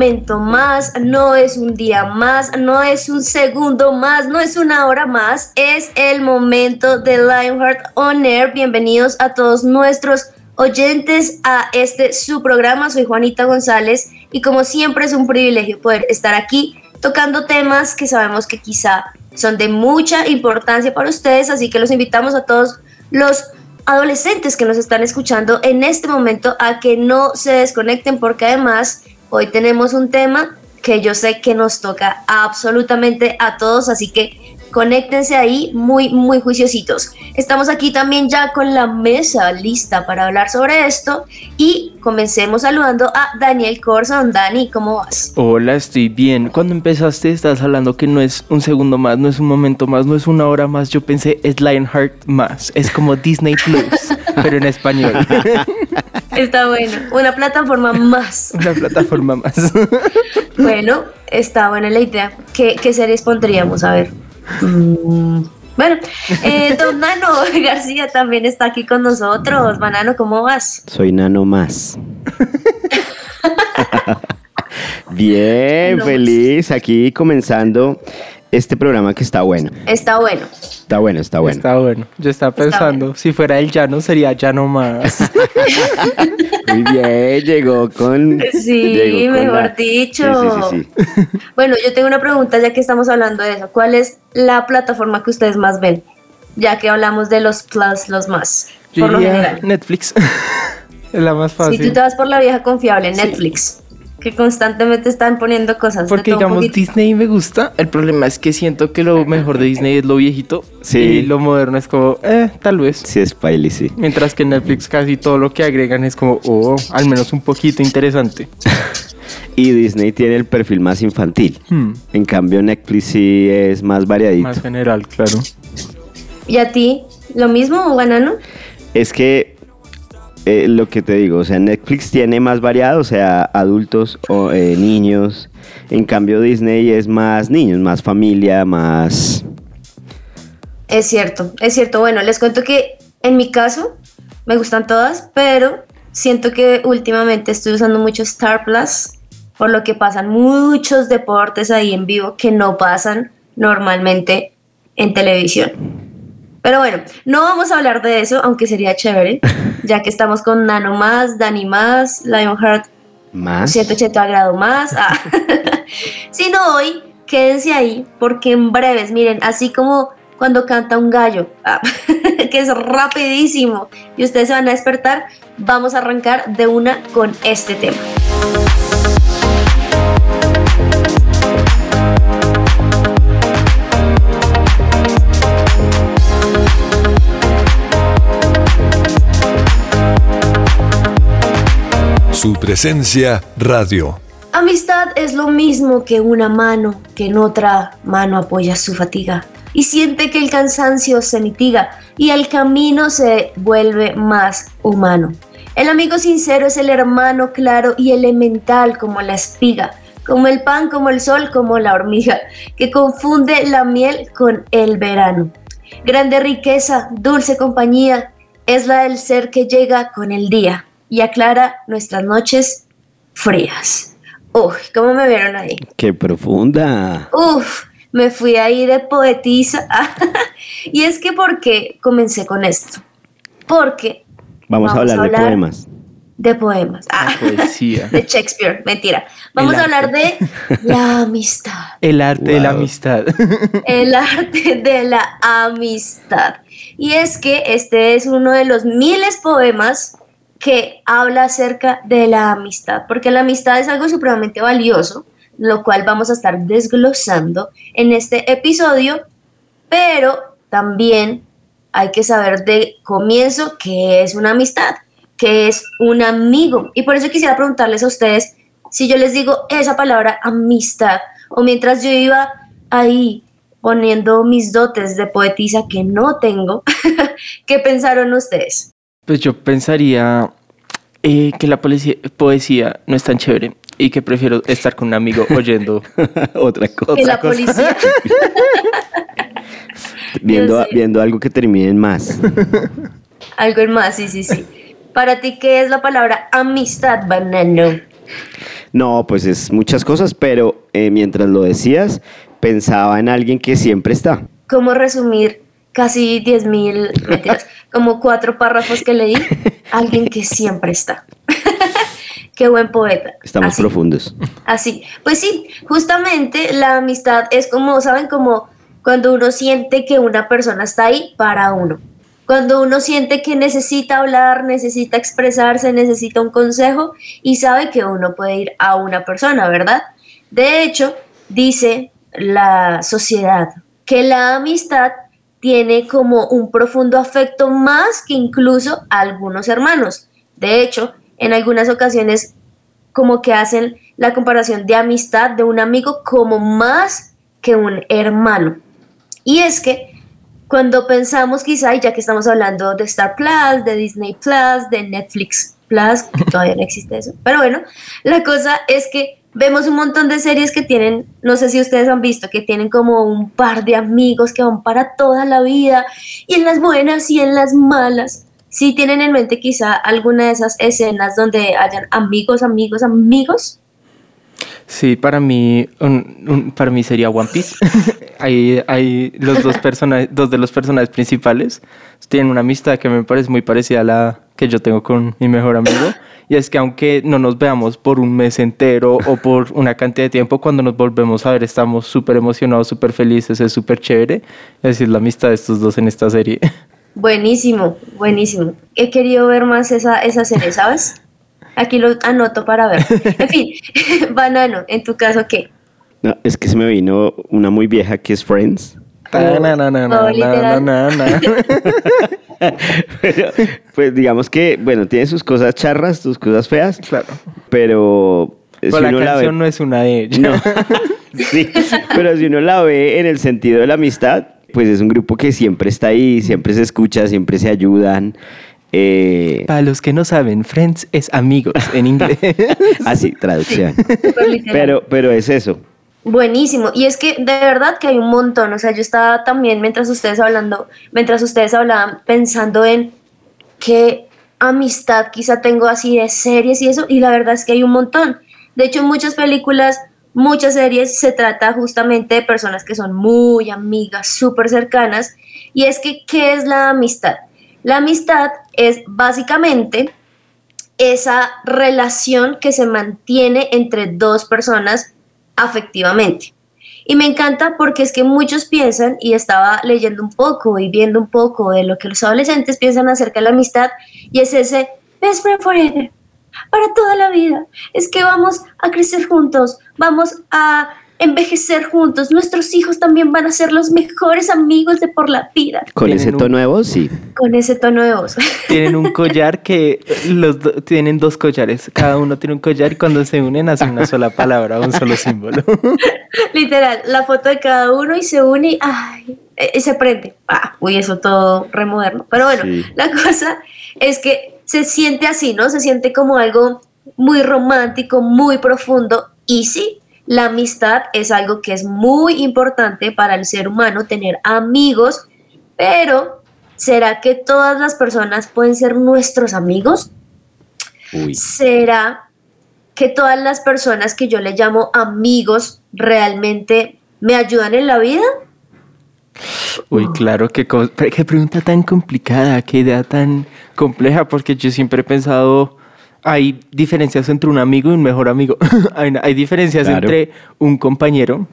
momento más, no es un día más, no es un segundo más, no es una hora más, es el momento de Lionheart On Air. Bienvenidos a todos nuestros oyentes a este su programa. Soy Juanita González y como siempre es un privilegio poder estar aquí tocando temas que sabemos que quizá son de mucha importancia para ustedes, así que los invitamos a todos los adolescentes que nos están escuchando en este momento a que no se desconecten porque además hoy tenemos un tema que yo sé que nos toca absolutamente a todos, así que Conéctense ahí muy, muy juiciositos. Estamos aquí también ya con la mesa lista para hablar sobre esto y comencemos saludando a Daniel Corson. Dani, ¿cómo vas? Hola, estoy bien. Cuando empezaste estás hablando que no es un segundo más, no es un momento más, no es una hora más. Yo pensé es Lionheart más. Es como Disney Plus, pero en español. Está bueno. Una plataforma más. Una plataforma más. bueno, está buena la idea. ¿Qué, qué series pondríamos? A ver. Mm, bueno, eh, don Nano García también está aquí con nosotros. Banano, ¿cómo vas? Soy Nano más. Bien, feliz. Aquí comenzando este programa que está bueno. Está bueno. Está bueno, está bueno. Está bueno. Yo estaba pensando, si fuera el llano, sería llano más. Muy bien, llegó con. Sí, mejor dicho. Sí, sí, bueno, yo tengo una pregunta ya que estamos hablando de eso. ¿Cuál es la plataforma que ustedes más ven? Ya que hablamos de los plus, los más. Yo por lo general. Netflix. es la más fácil. Si tú te vas por la vieja confiable, Netflix que constantemente están poniendo cosas. Porque digamos Disney me gusta, el problema es que siento que lo mejor de Disney es lo viejito sí. y lo moderno es como, eh, tal vez. Sí, es Piley, sí. Mientras que Netflix casi todo lo que agregan es como, oh, al menos un poquito interesante. y Disney tiene el perfil más infantil. Hmm. En cambio Netflix sí es más variadito. Más general, claro. ¿Y a ti? ¿Lo mismo, Banano? Es que eh, lo que te digo, o sea, Netflix tiene más variado, o sea, adultos o eh, niños. En cambio, Disney es más niños, más familia, más. Es cierto, es cierto. Bueno, les cuento que en mi caso me gustan todas, pero siento que últimamente estoy usando mucho Star Plus, por lo que pasan muchos deportes ahí en vivo que no pasan normalmente en televisión. Pero bueno, no vamos a hablar de eso, aunque sería chévere, ya que estamos con Nano más, Dani más, Lionheart más, 180 grados más. Ah. si no hoy, quédense ahí, porque en breves, miren, así como cuando canta un gallo, ah, que es rapidísimo, y ustedes se van a despertar, vamos a arrancar de una con este tema. Su presencia radio. Amistad es lo mismo que una mano que en otra mano apoya su fatiga y siente que el cansancio se mitiga y el camino se vuelve más humano. El amigo sincero es el hermano claro y elemental como la espiga, como el pan, como el sol, como la hormiga, que confunde la miel con el verano. Grande riqueza, dulce compañía, es la del ser que llega con el día y aclara nuestras noches frías. Uf, ¿cómo me vieron ahí? ¡Qué profunda! Uf, me fui ahí de poetisa. y es que, ¿por qué comencé con esto? Porque... Vamos, a, hablar de poemas. De poemas. Ah, poesía. De Shakespeare, mentira. Vamos a hablar de la amistad. El arte de la amistad. El arte de la amistad. Y es que este es uno de los miles poemas que habla acerca de la amistad, porque la amistad es algo supremamente valioso, lo cual vamos a estar desglosando en este episodio, pero también hay que saber de comienzo qué es una amistad, que es un amigo. Y por eso quisiera preguntarles a ustedes, si yo les digo esa palabra amistad, o mientras yo iba ahí poniendo mis dotes de poetisa que no tengo, ¿qué pensaron ustedes? Pues yo pensaría eh, que la poesía, poesía no es tan chévere y que prefiero estar con un amigo oyendo Otra cosa. Que la policía. Viendo, viendo algo que termine en más. Algo más, sí, sí, sí. Para ti, ¿qué es la palabra amistad, banano? No, pues es muchas cosas, pero eh, mientras lo decías, pensaba en alguien que siempre está. ¿Cómo resumir casi 10 mil, mentiras, como cuatro párrafos que leí? Alguien que siempre está. Qué buen poeta. Estamos Así. profundos. Así, pues sí, justamente la amistad es como, ¿saben? Como cuando uno siente que una persona está ahí para uno. Cuando uno siente que necesita hablar, necesita expresarse, necesita un consejo y sabe que uno puede ir a una persona, ¿verdad? De hecho, dice la sociedad que la amistad tiene como un profundo afecto más que incluso algunos hermanos. De hecho, en algunas ocasiones como que hacen la comparación de amistad de un amigo como más que un hermano. Y es que cuando pensamos quizá, y ya que estamos hablando de Star Plus, de Disney Plus, de Netflix Plus, que todavía no existe eso, pero bueno, la cosa es que vemos un montón de series que tienen, no sé si ustedes han visto, que tienen como un par de amigos que van para toda la vida, y en las buenas y en las malas. Si tienen en mente quizá alguna de esas escenas donde hayan amigos, amigos, amigos. Sí, para mí, para mí sería One Piece. hay, hay los dos personajes, dos de los personajes principales tienen una amistad que me parece muy parecida a la que yo tengo con mi mejor amigo. Y es que aunque no nos veamos por un mes entero o por una cantidad de tiempo, cuando nos volvemos a ver estamos súper emocionados, súper felices, es súper chévere. Es decir, la amistad de estos dos en esta serie. Buenísimo, buenísimo. He querido ver más esa, esa serie, ¿sabes? Aquí lo anoto para ver. En fin, Banano, en tu caso, ¿qué? No, es que se me vino una muy vieja que es Friends. Pero, pues digamos que, bueno, tiene sus cosas charras, sus cosas feas, Claro. pero si Pero la uno la ve... canción no es una de ellas. No. sí, pero si uno la ve en el sentido de la amistad, pues es un grupo que siempre está ahí, siempre se escucha, siempre se ayudan. Eh, Para los que no saben, Friends es amigos en inglés. así, traducción. Súper literal. Pero, pero es eso. Buenísimo. Y es que de verdad que hay un montón. O sea, yo estaba también mientras ustedes hablando, mientras ustedes hablaban, pensando en qué amistad quizá tengo así de series y eso. Y la verdad es que hay un montón. De hecho, muchas películas, muchas series se trata justamente de personas que son muy amigas, súper cercanas. Y es que, ¿qué es la amistad? La amistad es básicamente esa relación que se mantiene entre dos personas afectivamente. Y me encanta porque es que muchos piensan, y estaba leyendo un poco y viendo un poco de lo que los adolescentes piensan acerca de la amistad, y es ese best friend forever, para toda la vida. Es que vamos a crecer juntos, vamos a envejecer juntos, nuestros hijos también van a ser los mejores amigos de por la vida, Con ese un- tono de voz, sí. con ese tono de voz. tienen un collar que los do- tienen dos collares. Cada uno tiene un collar y cuando se unen hacen una sola palabra, un solo símbolo. Literal, la foto de cada uno y se une y ay, eh, se prende. Ah, uy, eso todo remoderno. Pero bueno, Sí. la cosa es que se siente así, ¿no? Se siente como algo muy romántico, muy profundo. Y sí, la amistad es algo que es muy importante para el ser humano, tener amigos, pero ¿será que todas las personas pueden ser nuestros amigos? Uy. ¿Será que todas las personas que yo le llamo amigos realmente me ayudan en la vida? Uy, claro, qué, qué pregunta tan complicada, qué idea tan compleja, porque yo siempre he pensado, hay diferencias entre un amigo y un mejor amigo. hay, hay diferencias Claro. entre un compañero,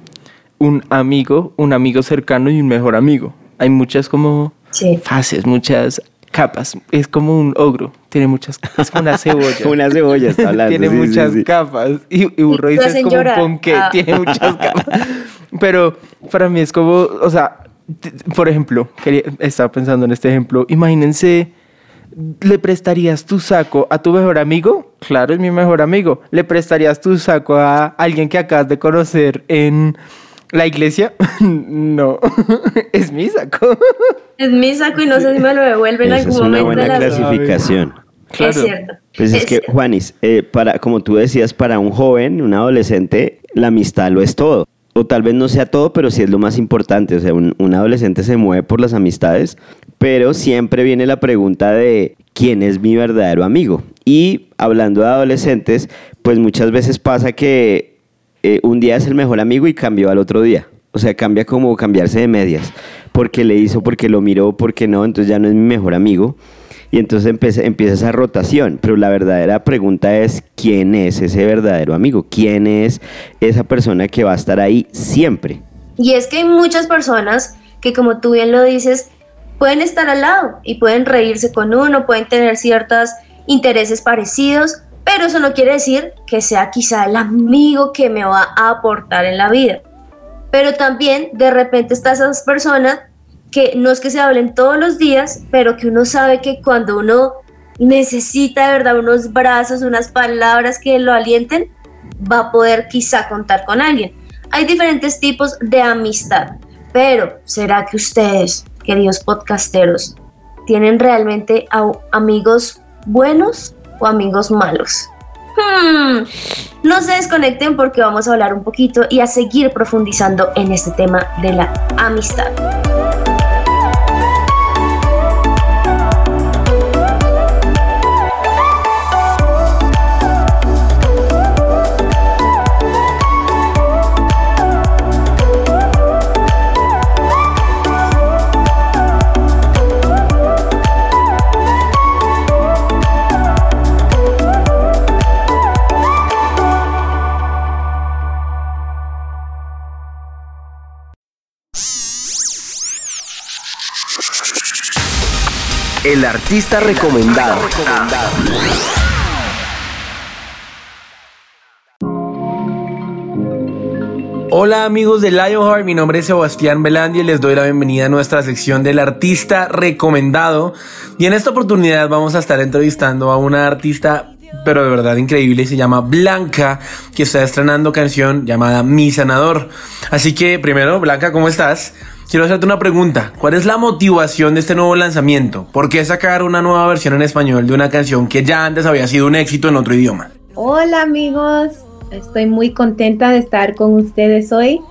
un amigo, un amigo cercano y un mejor amigo. Hay muchas como Sí. fases, muchas capas. Es como un ogro, tiene muchas, es como una cebolla. Una cebolla está hablando. tiene sí, muchas sí. capas. Y, y burro dice es como llorar. un ponqué, Ah. tiene muchas capas. Pero para mí es como, o sea, por ejemplo, quería, estaba pensando en este ejemplo, imagínense ¿Le prestarías tu saco a tu mejor amigo? Claro, es mi mejor amigo. ¿Le prestarías tu saco a alguien que acabas de conocer en la iglesia? no, es mi saco. Es mi saco y no sé si me lo devuelven en Esa algún es una momento. buena clasificación. Claro. Es cierto. Pues es, es que. Juanis, eh, para, como tú decías, para un joven, un adolescente, la amistad lo es todo. O tal vez no sea todo, pero sí es lo más importante. O sea, un, un adolescente se mueve por las amistades, pero siempre viene la pregunta de quién es mi verdadero amigo. Y hablando de adolescentes, pues muchas veces pasa que eh, un día es el mejor amigo y cambió al otro día. O sea, cambia como cambiarse de medias. Porque le hizo, porque lo miró, porque no, entonces ya no es mi mejor amigo. Y entonces empieza, empieza esa rotación. Pero la verdadera pregunta es, ¿quién es ese verdadero amigo? ¿Quién es esa persona que va a estar ahí siempre? Y es que hay muchas personas que, como tú bien lo dices, pueden estar al lado y pueden reírse con uno, pueden tener ciertos intereses parecidos, pero eso no quiere decir que sea quizá el amigo que me va a aportar en la vida. Pero también de repente están esas personas que no es que se hablen todos los días, pero que uno sabe que cuando uno necesita de verdad unos brazos, unas palabras que lo alienten, va a poder quizá contar con alguien. Hay diferentes tipos de amistad, pero ¿será que ustedes, queridos podcasteros, tienen realmente amigos buenos o amigos malos? Hmm, No se desconecten porque vamos a hablar un poquito y a seguir profundizando en este tema de la amistad. El artista recomendado. Hola amigos de Lionheart, mi nombre es Sebastián Belandi y les doy la bienvenida a nuestra sección del artista recomendado. Y en esta oportunidad vamos a estar entrevistando a una artista, pero de verdad increíble, se llama Blanca, que está estrenando canción llamada Mi Sanador. Así que primero, Blanca, ¿cómo estás? Quiero hacerte una pregunta. ¿Cuál es la motivación de este nuevo lanzamiento? ¿Por qué sacar una nueva versión en español de una canción que ya antes había sido un éxito en otro idioma? Hola amigos, estoy muy contenta de estar con ustedes hoy.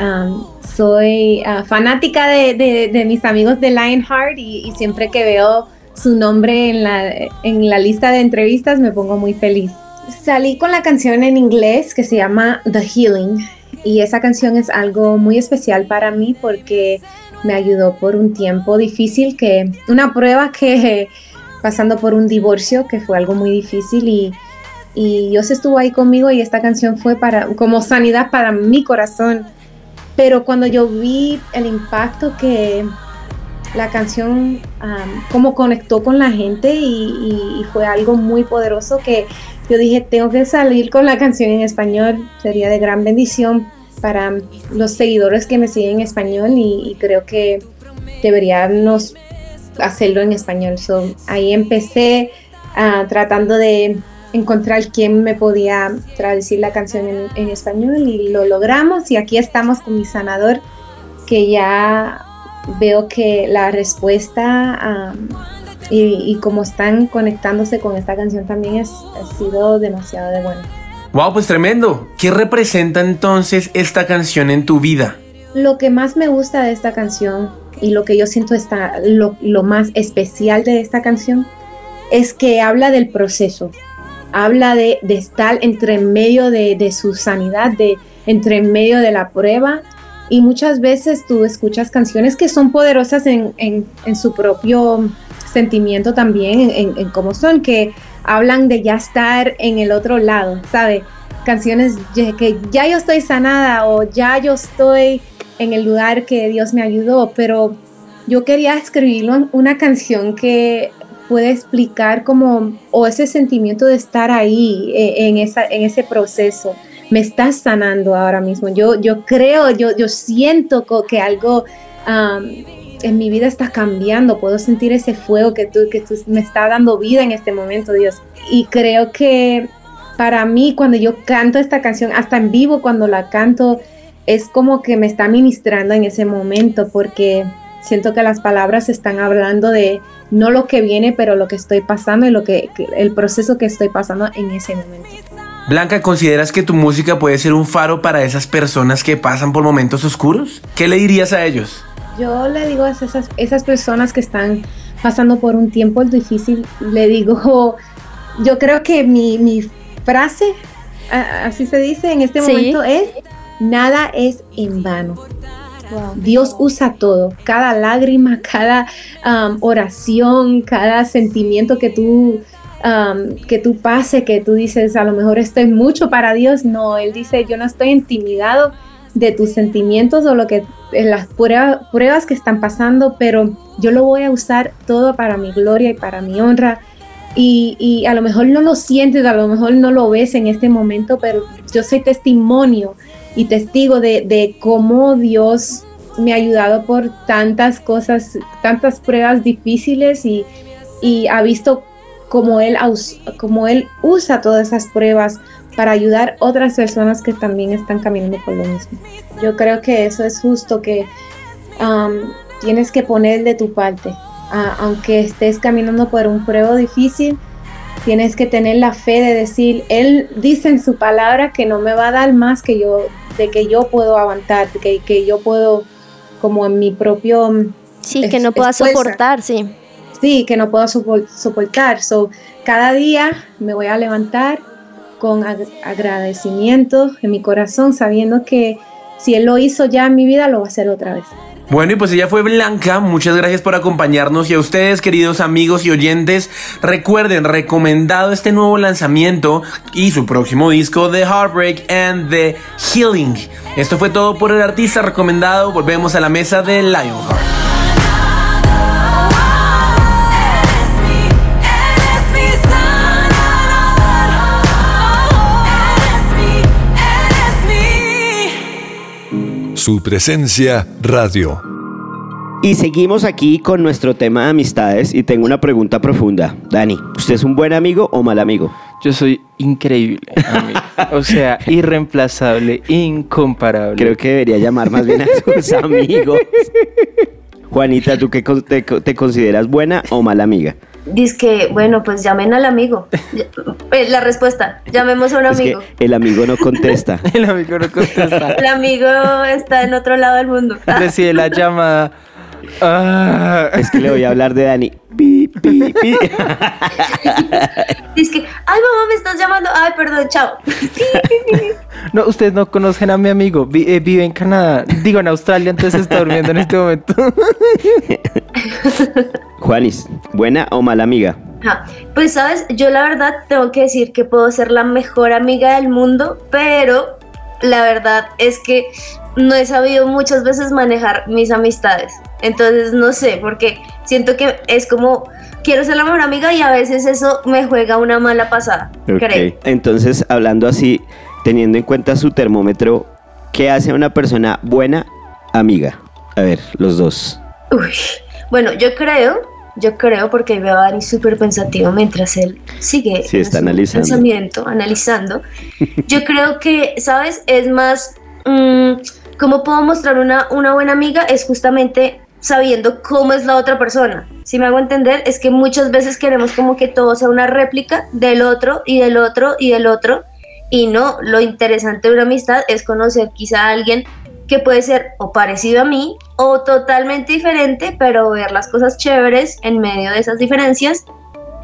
Um, soy ah, fanática de, de- de mis amigos de Lionheart y, y siempre que veo su nombre en la, en la lista de entrevistas me pongo muy feliz. Salí con la canción en inglés que se llama The Healing y esa canción es algo muy especial para mí porque me ayudó por un tiempo difícil que una prueba que pasando por un divorcio que fue algo muy difícil y y Dios estuvo ahí conmigo y esta canción fue para como sanidad para mi corazón. Pero cuando yo vi el impacto que la canción, cómo conectó con la gente y fue algo muy poderoso que yo dije, tengo que salir con la canción en español, sería de gran bendición para los seguidores que me siguen en español y, creo que deberíamos hacerlo en español. So, ahí empecé ah, tratando de encontrar quién me podía traducir la canción en, español y lo logramos y aquí estamos con mi sanador que ya veo que la respuesta am, y, y cómo están conectándose con esta canción también es, ha sido demasiado de bueno. Wow, pues tremendo. ¿Qué representa entonces esta canción en tu vida? Lo que más me gusta de esta canción y lo que yo siento está lo, lo más especial de esta canción es que habla del proceso, habla de, de estar entre medio de, de su sanidad, de entre medio de la prueba. Y muchas veces tú escuchas canciones que son poderosas en, en- en su propio sentimiento también, en, en- cómo son, que hablan de ya estar en el otro lado, ¿sabe? Canciones que ya yo estoy sanada o ya yo estoy en el lugar que Dios me ayudó, pero yo quería escribirlo en una canción que puede explicar como, o ese sentimiento de estar ahí eh, en, ese proceso. Me estás sanando ahora mismo. Yo, yo creo, yo, yo siento que algo en mi vida está cambiando, puedo sentir ese fuego que tú, que tú me está dando vida en este momento, Dios. Y creo que para mí cuando yo canto esta canción, hasta en vivo cuando la canto, es como que me está ministrando en ese momento porque siento que las palabras están hablando de no lo que viene, pero lo que estoy pasando y lo que el proceso que estoy pasando en ese momento. Blanca, ¿consideras que tu música puede ser un faro para esas personas que pasan por momentos oscuros? ¿Qué le dirías a ellos? Yo le digo a esas, esas personas que están pasando por un tiempo difícil, le digo, yo creo que mi, mi frase, así se dice en este momento, es, nada es en vano. Dios usa todo, cada lágrima, cada um, oración, cada sentimiento que tú, um, que tú pase, que tú dices, a lo mejor estoy mucho para Dios. No, Él dice, yo no estoy intimidado de tus sentimientos o lo que las pruebas que están pasando, pero yo lo voy a usar todo para mi gloria y para mi honra. Y, y, a lo mejor no lo sientes, a lo mejor no lo ves en este momento, pero yo soy testimonio y testigo de, de cómo Dios me ha ayudado por tantas cosas, tantas pruebas difíciles y, y ha visto cómo él, cómo él usa todas esas pruebas para ayudar a otras personas que también están caminando por lo mismo. Yo creo que eso es justo que um, tienes que poner de tu parte. aunque estés caminando por un prueba difícil, tienes que tener la fe de decir, Él dice en su palabra que no me va a dar más que yo, de que yo puedo aguantar, que, que yo puedo, como en mi propio... Sí, que no pueda soportar, sí. Sí, que no puedo soportar. So, cada día me voy a levantar con agradecimiento en mi corazón, sabiendo que si Él lo hizo ya en mi vida, lo va a hacer otra vez. Bueno, y pues ella fue Blanca. Muchas gracias por acompañarnos. Y a ustedes, queridos amigos y oyentes, recuerden, recomendado este nuevo lanzamiento y su próximo disco, The Heartbreak and The Healing. Esto fue todo por el artista recomendado. Volvemos a la mesa de Lionheart. Su presencia radio. Y seguimos aquí con nuestro tema de amistades y tengo una pregunta profunda. Dani, ¿usted es un buen amigo o mal amigo? Yo soy increíble, amigo. O sea, irreemplazable, incomparable. Creo que debería llamar más bien a sus amigos. Juanita, ¿tú qué te, te consideras buena o mala amiga? Dice que, bueno, pues llamen al amigo. Eh, la respuesta, llamemos a un amigo. el amigo no contesta. el amigo no contesta. el amigo está en otro lado del mundo. Recibe la llamada. Ah. Es que le voy a hablar de Dani. Pi, pi, pi. Dice que, ay mamá, me estás llamando. Ay, perdón, chao. No, ustedes no conocen a mi amigo. Eh, vive en Canadá. Digo, en Australia, entonces está durmiendo en este momento. Juanis, ¿buena o mala amiga? Pues sabes, yo la verdad tengo que decir que puedo ser la mejor amiga del mundo, pero la verdad es que no he sabido muchas veces manejar mis amistades. Entonces no sé, porque siento que es como quiero ser la mejor amiga y a veces eso me juega una mala pasada. Okay. Entonces, hablando así, teniendo en cuenta su termómetro, ¿qué hace una persona buena amiga? A ver, los dos. Uy, bueno, yo creo, yo creo, porque veo a Dani súper pensativo mientras él sigue sí, está analizando. pensamiento, analizando. Yo creo que, ¿sabes? Es más, mm, ¿cómo puedo mostrar una, una buena amiga? Es justamente sabiendo cómo es la otra persona. Si me hago entender, es que muchas veces queremos como que todo sea una réplica del otro y del otro y del otro. Y no, lo interesante de una amistad es conocer quizá a alguien que puede ser o parecido a mí o totalmente diferente, pero ver las cosas chéveres en medio de esas diferencias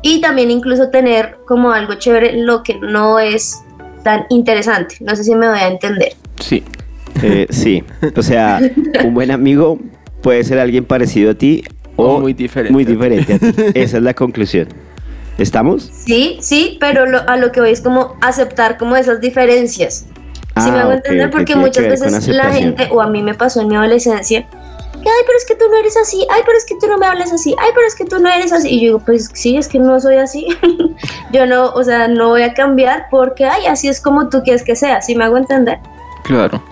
y también incluso tener como algo chévere lo que no es tan interesante. No sé si me voy a entender. Sí. Eh, sí, o sea, un buen amigo puede ser alguien parecido a ti o, muy diferente. Muy diferente a ti. Esa es la conclusión. ¿Estamos? Sí, sí, pero a lo que voy es como aceptar como esas diferencias si me hago ah, entender, porque muchas veces la gente, o a mí me pasó en mi adolescencia, que, ay, pero es que tú no eres así, ay, pero es que tú no me hablas así, ay, pero es que tú no eres así. Y yo digo, pues sí, es que no soy así. yo no, o sea, no voy a cambiar porque, ay, así es como tú quieres que sea, si me hago entender. Claro.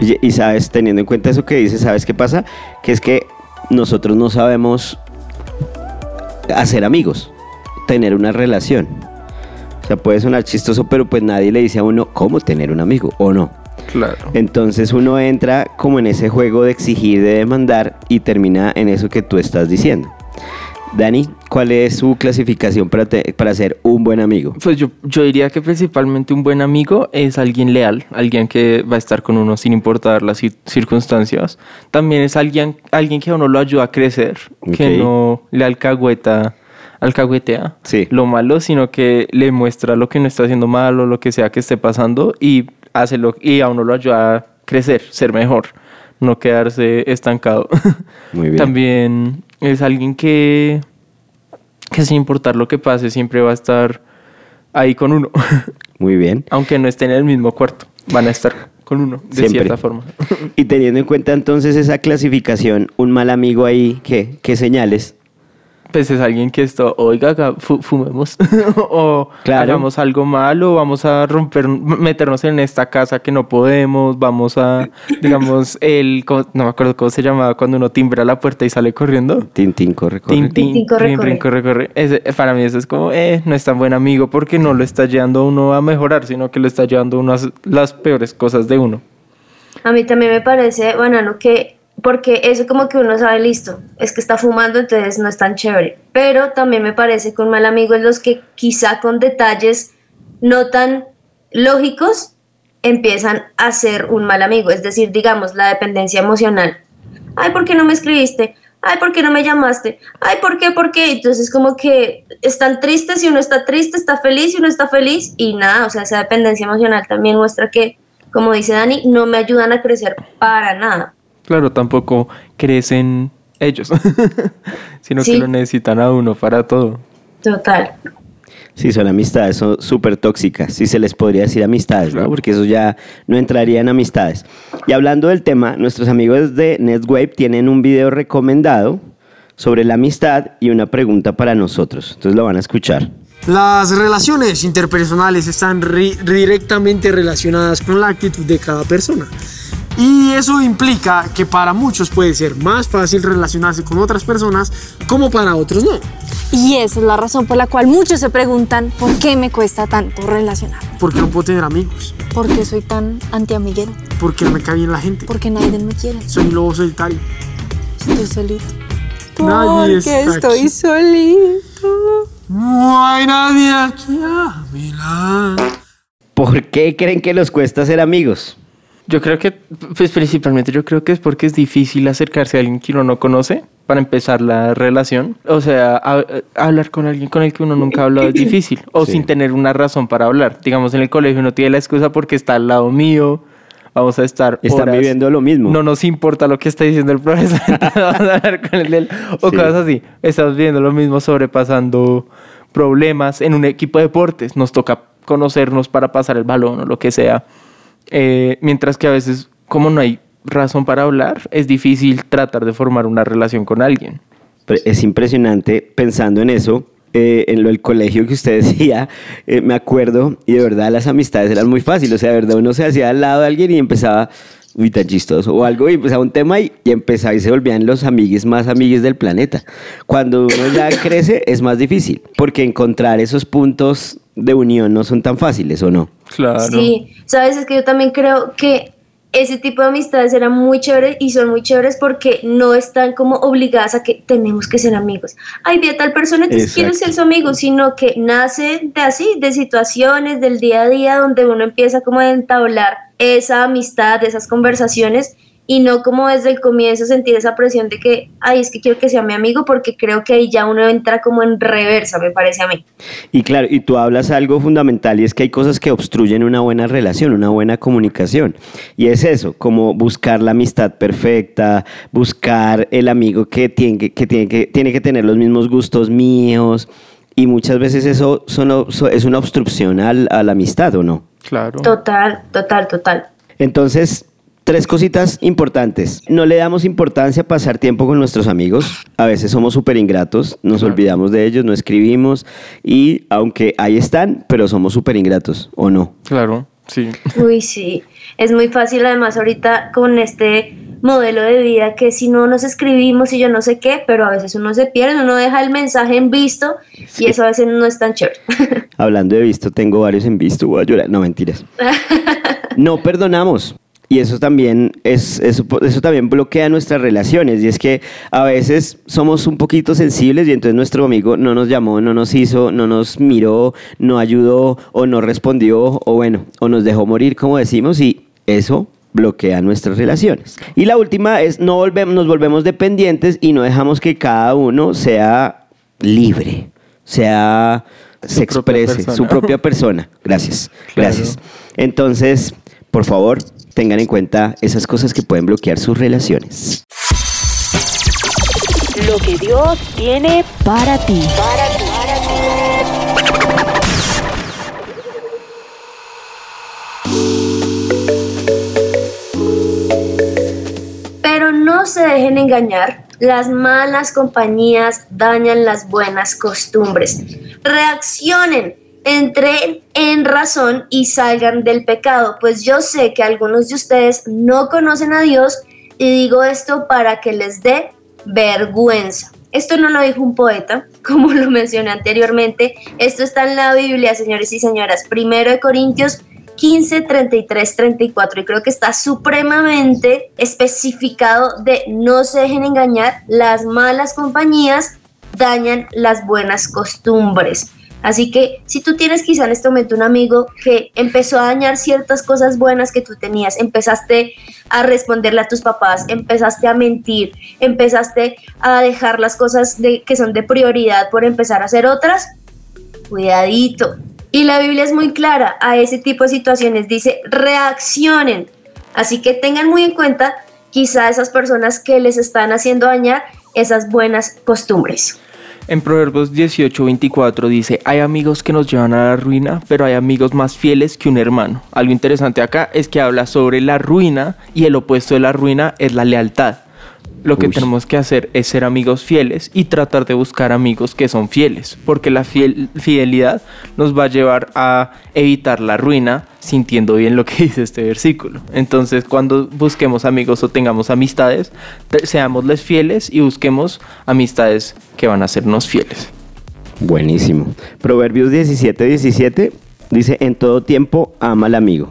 Y, y, sabes, teniendo en cuenta eso que dices, ¿sabes qué pasa? Que es que nosotros no sabemos hacer amigos, tener una relación. O sea, puede sonar chistoso, pero pues nadie le dice a uno cómo tener un amigo, ¿o no? Claro. Entonces uno entra como en ese juego de exigir, de demandar y termina en eso que tú estás diciendo. Dani, ¿cuál es su clasificación para, te- para ser un buen amigo? Pues yo, yo diría que principalmente un buen amigo es alguien leal, alguien que va a estar con uno sin importar las cir- circunstancias. También es alguien, alguien que a uno lo ayuda a crecer, que Ok. no le alcahueta, alcahuetea Sí. lo malo, sino que le muestra lo que uno está haciendo mal o lo que sea que esté pasando y, hace lo, y a uno lo ayuda a crecer, ser mejor, no quedarse estancado. Muy bien. También es alguien que, que sin importar lo que pase siempre va a estar ahí con uno, Muy bien. aunque no esté en el mismo cuarto, van a estar con uno de Siempre. cierta forma. Y teniendo en cuenta entonces esa clasificación, un mal amigo ahí, ¿qué, qué señales? Pues es alguien que esto, oiga, fumemos o Claro. hagamos algo malo, vamos a romper, meternos en esta casa que no podemos, vamos a, digamos, el, ¿cómo- no me acuerdo cómo se llamaba cuando uno timbra la puerta y sale corriendo. Tintín, corre, corre. Tin, tin, Tin, corre, rin, rin, corre, corre. Ese, para mí eso es como, eh, no es tan buen amigo porque no lo está llevando a uno a mejorar, sino que lo está llevando a uno a las peores cosas de uno. A mí también me parece banano que, porque eso como que uno sabe, listo, es que está fumando, entonces no es tan chévere. Pero también me parece que un mal amigo es los que quizá con detalles no tan lógicos empiezan a ser un mal amigo. Es decir, digamos, la dependencia emocional. Ay, ¿por qué no me escribiste? Ay, ¿por qué no me llamaste? Ay, ¿por qué? ¿Por qué? Entonces como que están tristes y uno está triste, está feliz y uno está feliz y nada, o sea, esa dependencia emocional también muestra que, como dice Dani, no me ayudan a crecer para nada. Claro, tampoco crecen ellos, sino Sí. que lo necesitan a uno para todo. Total. Sí, son amistades son súper tóxicas. Sí se les podría decir amistades, ¿no? Porque eso ya no entraría en amistades. Y hablando del tema, nuestros amigos de NetWave tienen un video recomendado sobre la amistad y una pregunta para nosotros. Entonces lo van a escuchar. Las relaciones interpersonales están directamente relacionadas con la actitud de cada persona. Y eso implica que para muchos puede ser más fácil relacionarse con otras personas como para otros no. Y esa es la razón por la cual muchos se preguntan por qué me cuesta tanto relacionar. Porque no puedo tener amigos, ¿Por qué soy tan antiamiguero? porque no me cae bien la gente. ¿Por qué nadie me quiere? Soy un lobo solitario. Estoy solito. Nadie Porque está estoy aquí. solito. No hay nadie aquí a mi lado. ¿Por qué creen que les cuesta ser amigos? Yo creo que, pues principalmente yo creo que es porque es difícil acercarse a alguien que uno no conoce para empezar la relación. O sea, a- a- hablar con alguien con el que uno nunca ha hablado es difícil. O Sí. sin tener una razón para hablar. Digamos, en el colegio uno tiene la excusa porque está al lado mío. Vamos a estar Están horas. viviendo lo mismo. No nos importa lo que está diciendo el profesor. Vamos a hablar con el del- o Sí. cosas así. Estamos viendo lo mismo sobrepasando problemas en un equipo de deportes. Nos toca conocernos para pasar el balón o lo que sea. Eh, mientras que a veces, como no hay razón para hablar, es difícil tratar de formar una relación con alguien. Es impresionante pensando en eso, eh, en lo del colegio que usted decía, eh, me acuerdo, y de verdad las amistades eran muy fáciles, o sea, de verdad uno se hacía al lado de alguien y empezaba, uy, tan chistoso, o algo, y empezaba un tema y, y empezaba y se volvían los amigues más amigues del planeta. Cuando uno ya crece es más difícil, porque encontrar esos puntos de unión no son tan fáciles, ¿o no? Claro. Sí, sabes, es que yo también creo que ese tipo de amistades eran muy chéveres y son muy chéveres porque no están como obligadas a que tenemos que ser amigos. Ay, vi a tal persona, entonces quiero Exacto. ser su amigo, sino que nace de así, de situaciones del día a día donde uno empieza como a entablar esa amistad, esas conversaciones y no como desde el comienzo sentir esa presión de que, ay, es que quiero que sea mi amigo porque creo que ahí ya uno entra como en reversa, me parece a mí. Y claro, y tú hablas algo fundamental y es que hay cosas que obstruyen una buena relación, una buena comunicación. Y es eso, como buscar la amistad perfecta, buscar el amigo que tiene que, tiene, que, tiene que tener los mismos gustos míos. Y muchas veces eso es una obstrucción al- a la amistad, ¿o no? Claro. Total, total, total. Entonces, tres cositas importantes. No le damos importancia a pasar tiempo con nuestros amigos. A veces somos súper ingratos, nos olvidamos de ellos, no escribimos y aunque ahí están, pero somos súper ingratos, ¿o no? Claro, sí. Uy, sí. Es muy fácil además ahorita con este modelo de vida que si no nos escribimos y yo no sé qué, pero a veces uno se pierde, uno deja el mensaje en visto y eso a veces no es tan chévere. Hablando de visto, tengo varios en visto, voy a llorar. No, mentiras. No perdonamos. Y eso también, es, eso, eso también bloquea nuestras relaciones. Y es que a veces somos un poquito sensibles y entonces nuestro amigo no nos llamó, no nos hizo, no nos miró, no ayudó o no respondió o bueno, o nos dejó morir, como decimos, y eso bloquea nuestras relaciones. Y la última es no volvemos, nos volvemos dependientes y no dejamos que cada uno sea libre, sea se Su exprese, persona. su propia persona. Gracias, Claro. gracias. Entonces, por favor, tengan en cuenta esas cosas que pueden bloquear sus relaciones. Lo que Dios tiene Para ti. Pero no se dejen engañar, las malas compañías dañan las buenas costumbres. Reaccionen, entren en razón y salgan del pecado, pues yo sé que algunos de ustedes no conocen a Dios y digo esto para que les dé vergüenza. Esto no lo dijo un poeta, como lo mencioné anteriormente. Esto está en la Biblia, señores y señoras. Primero de Corintios 15, 33, 34. Y creo que está supremamente especificado de no se dejen engañar. Las malas compañías dañan las buenas costumbres. Así que si tú tienes quizá en este momento un amigo que empezó a dañar ciertas cosas buenas que tú tenías, empezaste a responderle a tus papás, empezaste a mentir, empezaste a dejar las cosas de, que son de prioridad por empezar a hacer otras, cuidadito. Y la Biblia es muy clara a ese tipo de situaciones, dice reaccionen. Así que tengan muy en cuenta quizá esas personas que les están haciendo dañar esas buenas costumbres. En Proverbios 18, 24 dice, hay amigos que nos llevan a la ruina, pero hay amigos más fieles que un hermano. Algo interesante acá es que habla sobre la ruina y el opuesto de la ruina es la lealtad. Lo que Uy. tenemos que hacer es ser amigos fieles y tratar de buscar amigos que son fieles, porque la fiel- fidelidad nos va a llevar a evitar la ruina sintiendo bien lo que dice este versículo. Entonces, cuando busquemos amigos o tengamos amistades, seámosles fieles y busquemos amistades que van a sernos fieles. Buenísimo. Proverbios 17, 17 dice, en todo tiempo ama al amigo.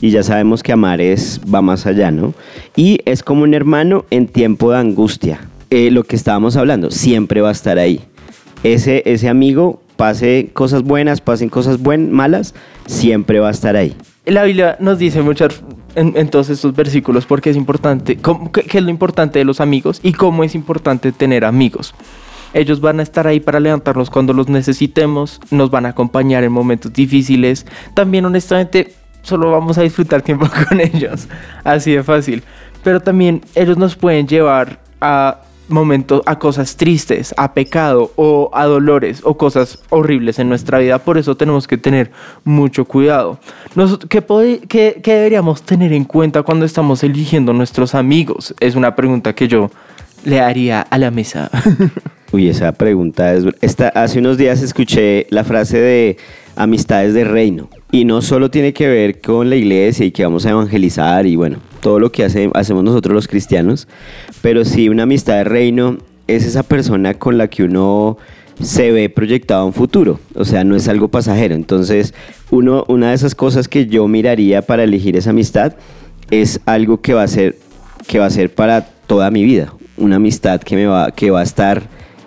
Y ya sabemos que amar es, va más allá, ¿no? Y es como un hermano en tiempo de angustia. Eh, lo que estábamos hablando, siempre va a estar ahí. Ese, ese amigo, pase cosas buenas, pasen cosas buen, malas, siempre va a estar ahí. La Biblia nos dice muchas en, en todos estos versículos porque es importante, qué, qué es lo importante de los amigos y cómo es importante tener amigos. Ellos van a estar ahí para levantarnos cuando los necesitemos, nos van a acompañar en momentos difíciles. También honestamente solo vamos a disfrutar tiempo con ellos, así de fácil. Pero también ellos nos pueden llevar a momentos, a cosas tristes, a pecado o a dolores o cosas horribles en nuestra vida. Por eso tenemos que tener mucho cuidado. ¿qué, deberíamos tener en cuenta cuando estamos eligiendo nuestros amigos? Es una pregunta que yo le haría a la mesa. Uy, esa pregunta es... Hace unos días escuché la frase de amistades de reino. Y no solo tiene que ver con la iglesia y que vamos a evangelizar y bueno, todo lo que hace- hacemos nosotros los cristianos, pero sí una amistad de reino es esa persona con la que uno se ve proyectado a un futuro, o sea, no es algo pasajero. Entonces, uno, una de esas cosas que yo miraría para elegir esa amistad es algo que va a ser, que va a ser para toda mi vida, una amistad que, me va, que va a estar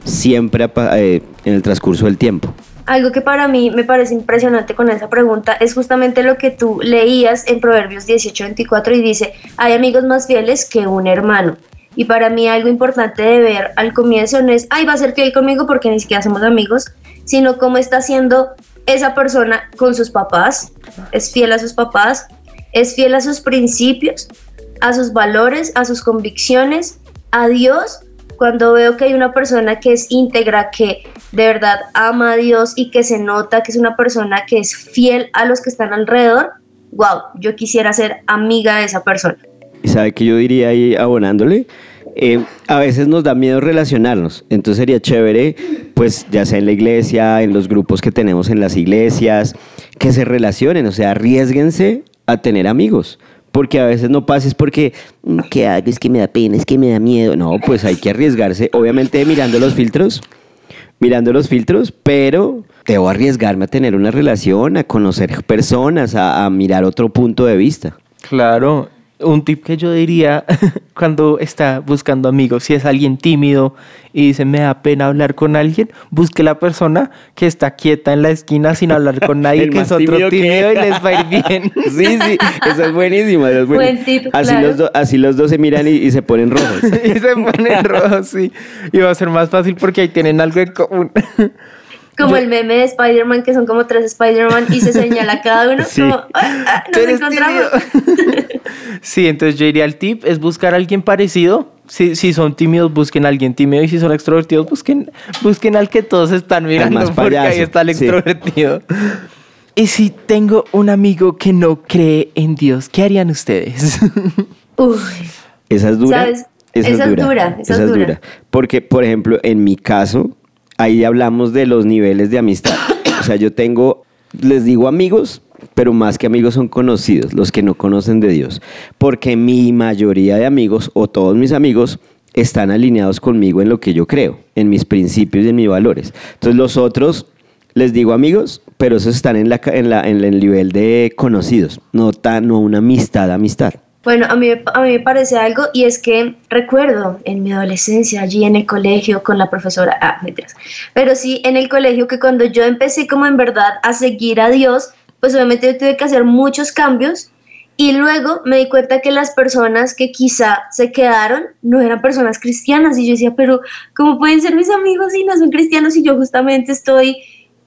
siempre eh, en el transcurso del tiempo. Algo que para mí me parece impresionante con esa pregunta es justamente lo que tú leías en Proverbios 18:24 y dice, hay amigos más fieles que un hermano. Y para mí algo importante de ver al comienzo no es, ay, va a ser fiel conmigo porque ni siquiera somos amigos, sino cómo está haciendo esa persona con sus papás, es fiel a sus papás, es fiel a sus principios, a sus valores, a sus convicciones, a Dios. Cuando veo que hay una persona que es íntegra, que de verdad ama a Dios y que se nota que es una persona que es fiel a los que están alrededor, wow, yo quisiera ser amiga de esa persona. ¿Y sabe que yo diría ahí abonándole? Eh, a veces nos da miedo relacionarnos, entonces sería chévere, pues ya sea en la iglesia, en los grupos que tenemos en las iglesias, que se relacionen, o sea, arriesguense a tener amigos, Porque a veces no pasa, es porque, mm, ¿qué hago? Es que me da pena, es que me da miedo. No, pues hay que arriesgarse, obviamente mirando los filtros, mirando los filtros, pero debo arriesgarme a tener una relación, a conocer personas, a mirar otro punto de vista. Claro, un tip que yo diría cuando está buscando amigos, si es alguien tímido y dice me da pena hablar con alguien, busque la persona que está quieta en la esquina sin hablar con nadie, que es otro tímido tímido, que- y les va a ir bien. Sí, sí, eso es buenísimo. eso es Buen tip, así, claro. los do- así los dos se miran y, y se ponen rojos. y se ponen rojos, sí. Y va a ser más fácil porque ahí tienen algo en común. Como el meme de Spider-Man, que son como tres Spider-Man y se señala cada uno. Sí. Como, "Ah, ah, nos encontramos. Sí, entonces yo diría el tip es buscar a alguien parecido. Si, si son tímidos, busquen a alguien tímido. Y si son extrovertidos, busquen, busquen al que todos están mirando. más Porque ahí payaso, está el sí. extrovertido. Y si tengo un amigo que no cree en Dios, ¿qué harían ustedes? Uy, Esa es dura. ¿Sabes? Esa es dura, esa es dura. Porque, por ejemplo, en mi caso, ahí hablamos de los niveles de amistad. O sea, yo tengo, les digo amigos, pero más que amigos son conocidos, los que no conocen de Dios. Porque mi mayoría de amigos, o todos mis amigos, están alineados conmigo en lo que yo creo, en mis principios y en mis valores. Entonces, los otros, les digo amigos, pero esos están en, la, en, la, el nivel de conocidos, no, tan, no una amistad, amistad. Bueno, a mí, a mí me parece algo y es que recuerdo en mi adolescencia allí en el colegio con la profesora, ah, mentiras, pero sí en el colegio que cuando yo empecé como en verdad a seguir a Dios, pues obviamente yo tuve que hacer muchos cambios y luego me di cuenta que las personas que quizá se quedaron no eran personas cristianas y yo decía, pero ¿cómo pueden ser mis amigos si no son cristianos y yo justamente estoy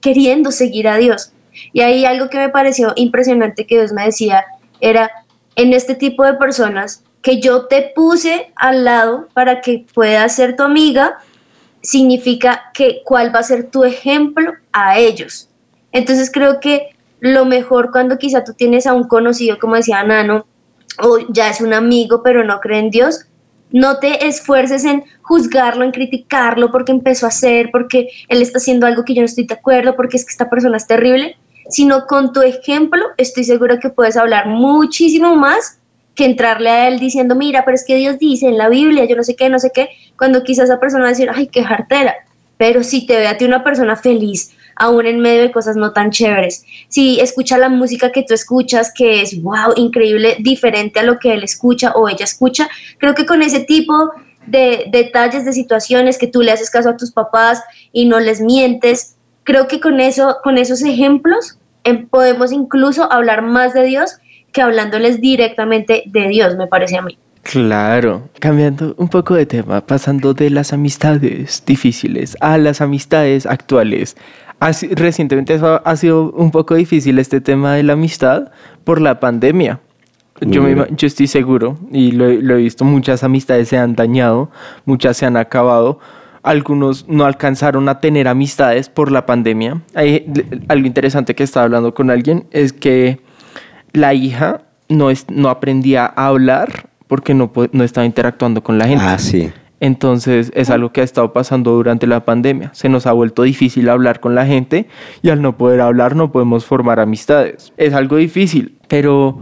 queriendo seguir a Dios? Y ahí algo que me pareció impresionante que Dios me decía era, en este tipo de personas que yo te puse al lado para que puedas ser tu amiga, significa que cuál va a ser tu ejemplo a ellos. Entonces creo que lo mejor cuando quizá tú tienes a un conocido, como decía Nano, o ya es un amigo pero no cree en Dios, no te esfuerces en juzgarlo, en criticarlo porque empezó a hacer, porque él está haciendo algo que yo no estoy de acuerdo, porque es que esta persona es terrible, sino con tu ejemplo estoy segura que puedes hablar muchísimo más que entrarle a él diciendo, mira, pero es que Dios dice en la Biblia, yo no sé qué, no sé qué, cuando quizás esa persona va a decir, ay, qué jartera, pero si te ve a ti una persona feliz, aún en medio de cosas no tan chéveres, si escucha la música que tú escuchas, que es, wow, increíble, diferente a lo que él escucha o ella escucha, creo que con ese tipo de detalles, de situaciones que tú le haces caso a tus papás y no les mientes, creo que con eso, con esos ejemplos, em, podemos incluso hablar más de Dios que hablándoles directamente de Dios, me parece a mí. Claro, cambiando un poco de tema, pasando de las amistades difíciles a las amistades actuales. Así- recientemente eso ha sido un poco difícil este tema de la amistad por la pandemia. Yo, me yo estoy seguro y lo, lo he visto, muchas amistades se han dañado, muchas se han acabado, algunos no alcanzaron a tener amistades por la pandemia. Hay, algo interesante que estaba hablando con alguien es que la hija no, es, no aprendía a hablar porque no, no estaba interactuando con la gente. Ah, sí. Entonces es algo que ha estado pasando durante la pandemia. Se nos ha vuelto difícil hablar con la gente y al no poder hablar no podemos formar amistades. Es algo difícil, pero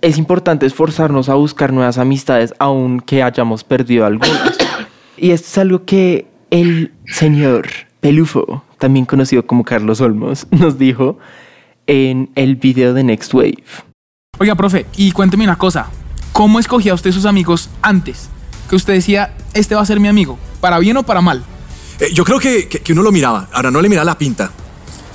es importante esforzarnos a buscar nuevas amistades aunque hayamos perdido algunas. Y esto es algo que el señor Pelufo, también conocido como Carlos Olmos, nos dijo en el video de Next Wave. Oiga, profe, y cuénteme una cosa. ¿Cómo escogía usted sus amigos antes? Que usted decía, este va a ser mi amigo, para bien o para mal. Eh, yo creo que, que- que uno lo miraba, ahora no le miraba la pinta,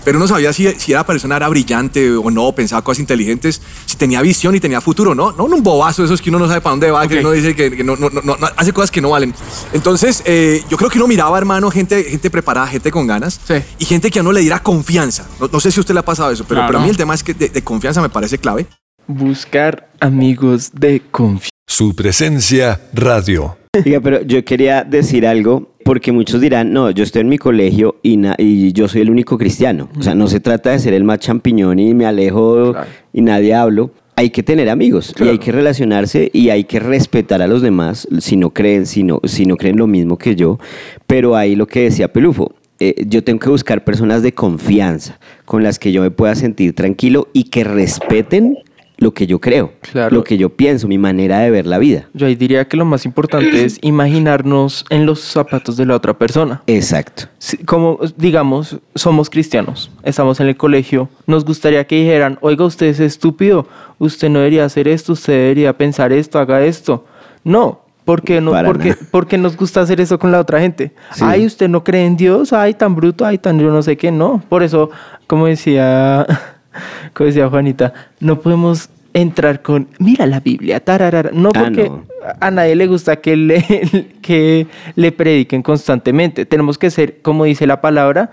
pero uno sabía si, si la persona era brillante o no, pensaba cosas inteligentes, si tenía visión y tenía futuro, ¿no? No un bobazo de esos que uno no sabe para dónde va, que uno dice que, que no, no- no- no- hace cosas que no valen. Entonces, eh, yo creo que uno miraba, hermano, gente, gente preparada, gente con ganas Sí. y gente que a uno le diera confianza. No, no sé si a usted le ha pasado eso, pero, Claro. pero a mí el tema es que de, de confianza me parece clave. Buscar amigos de confianza. Su presencia radio. Diga, pero yo quería decir algo, porque muchos dirán, no, yo estoy en mi colegio y, na- y yo soy el único cristiano. O sea, no se trata de ser el más champiñón y me alejo Claro. y nadie hablo. Hay que tener amigos y hay que relacionarse y hay que respetar a los demás si no creen, si no, si no creen lo mismo que yo. Pero ahí lo que decía Pelufo, eh, yo tengo que buscar personas de confianza con las que yo me pueda sentir tranquilo y que respeten lo que yo creo, lo que yo pienso, mi manera de ver la vida. Yo ahí diría que lo más importante es imaginarnos en los zapatos de la otra persona. Exacto. Como, digamos, somos cristianos, estamos en el colegio, nos gustaría que dijeran, oiga, usted es estúpido, usted no debería hacer esto, usted debería pensar esto, haga esto. No, porque no, porque, porque nos gusta hacer eso con la otra gente. Sí. Ay, usted no cree en Dios, ay, tan bruto, ay, tan yo no sé qué, no. Por eso, como decía, como decía Juanita, no podemos entrar con, mira la Biblia, tararara. No, Ah, porque no. a nadie le gusta que le, que le prediquen constantemente. Tenemos que ser, como dice la palabra,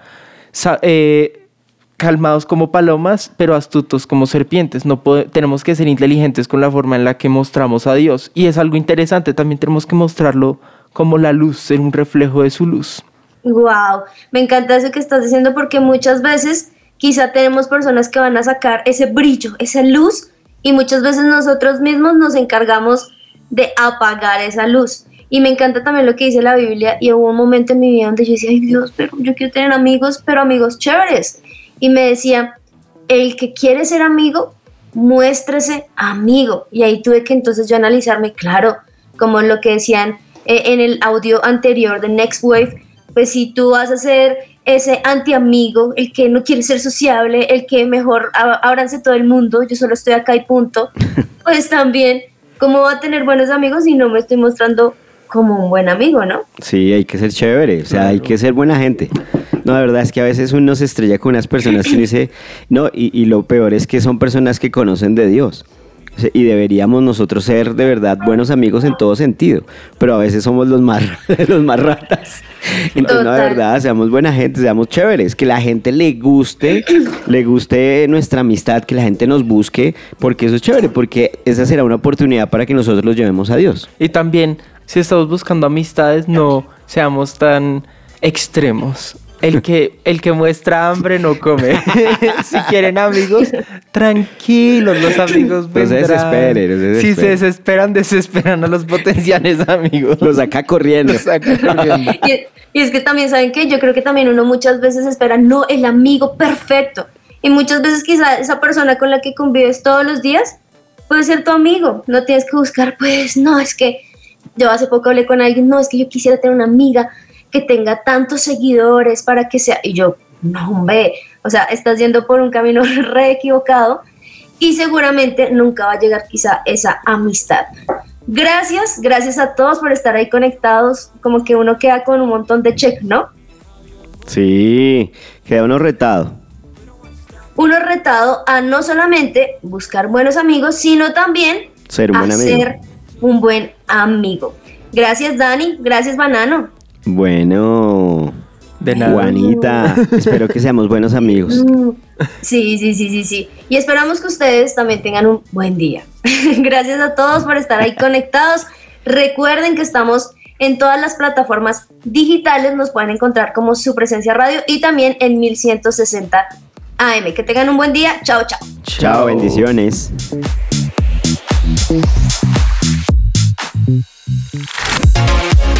eh, calmados como palomas, pero astutos como serpientes. No tenemos que ser inteligentes con la forma en la que mostramos a Dios. Y es algo interesante, también tenemos que mostrarlo como la luz, ser un reflejo de su luz. Wow, me encanta eso que estás diciendo porque muchas veces quizá tenemos personas que van a sacar ese brillo, esa luz y muchas veces nosotros mismos nos encargamos de apagar esa luz. Y me encanta también lo que dice la Biblia y hubo un momento en mi vida donde yo decía, ay Dios, pero yo quiero tener amigos, pero amigos chéveres. Y me decía, el que quiere ser amigo, muéstrese amigo. Y ahí tuve que entonces yo analizarme, claro, como lo que decían eh, en el audio anterior de Next Wave, pues si tú vas a ser ese anti-amigo, el que no quiere ser sociable, el que mejor a- ábranse todo el mundo, yo solo estoy acá y punto, pues también, ¿cómo va a tener buenos amigos si no me estoy mostrando como un buen amigo, no? Sí, hay que ser chévere, o sea, hay que ser buena gente. No, la verdad es que a veces uno se estrella con unas personas que dice, no, y, y lo peor es que son personas que conocen de Dios. Y deberíamos nosotros ser de verdad buenos amigos en todo sentido, pero a veces somos los más, los más ratas. Entonces, no, de verdad, seamos buena gente, seamos chéveres, que la gente le guste, le guste nuestra amistad, que la gente nos busque, porque eso es chévere, porque esa será una oportunidad para que nosotros los llevemos a Dios. Y también, si estamos buscando amistades, no seamos tan extremos. El que, el que muestra hambre no come. si quieren amigos, tranquilos, los amigos No se vendrán. desesperen, no se Si se desesperen. desesperan, desesperan a los potenciales amigos. Los saca corriendo. Los saca corriendo. Y, y es que también, ¿saben qué? Yo creo que también uno muchas veces espera, no, el amigo perfecto. Y muchas veces quizá esa persona con la que convives todos los días puede ser tu amigo. No tienes que buscar, pues, no, es que yo hace poco hablé con alguien, no, es que yo quisiera tener una amiga que tenga tantos seguidores para que sea... Y yo, no, hombre, o sea, estás yendo por un camino re equivocado y seguramente nunca va a llegar quizá esa amistad. Gracias, gracias a todos por estar ahí conectados, como que uno queda con un montón de check, ¿no? Sí, queda uno retado. Uno retado a no solamente buscar buenos amigos, sino también Ser un a buen amigo. ser un buen amigo. Gracias Dani, gracias Banano. Bueno, De nada. Juanita, espero que seamos buenos amigos. Sí, sí, sí, sí, sí. Y esperamos que ustedes también tengan un buen día. Gracias a todos por estar ahí conectados. Recuerden que estamos en todas las plataformas digitales, nos pueden encontrar como su presencia radio y también en 1160 AM. Que tengan un buen día. Chao, chao. Chao, bendiciones.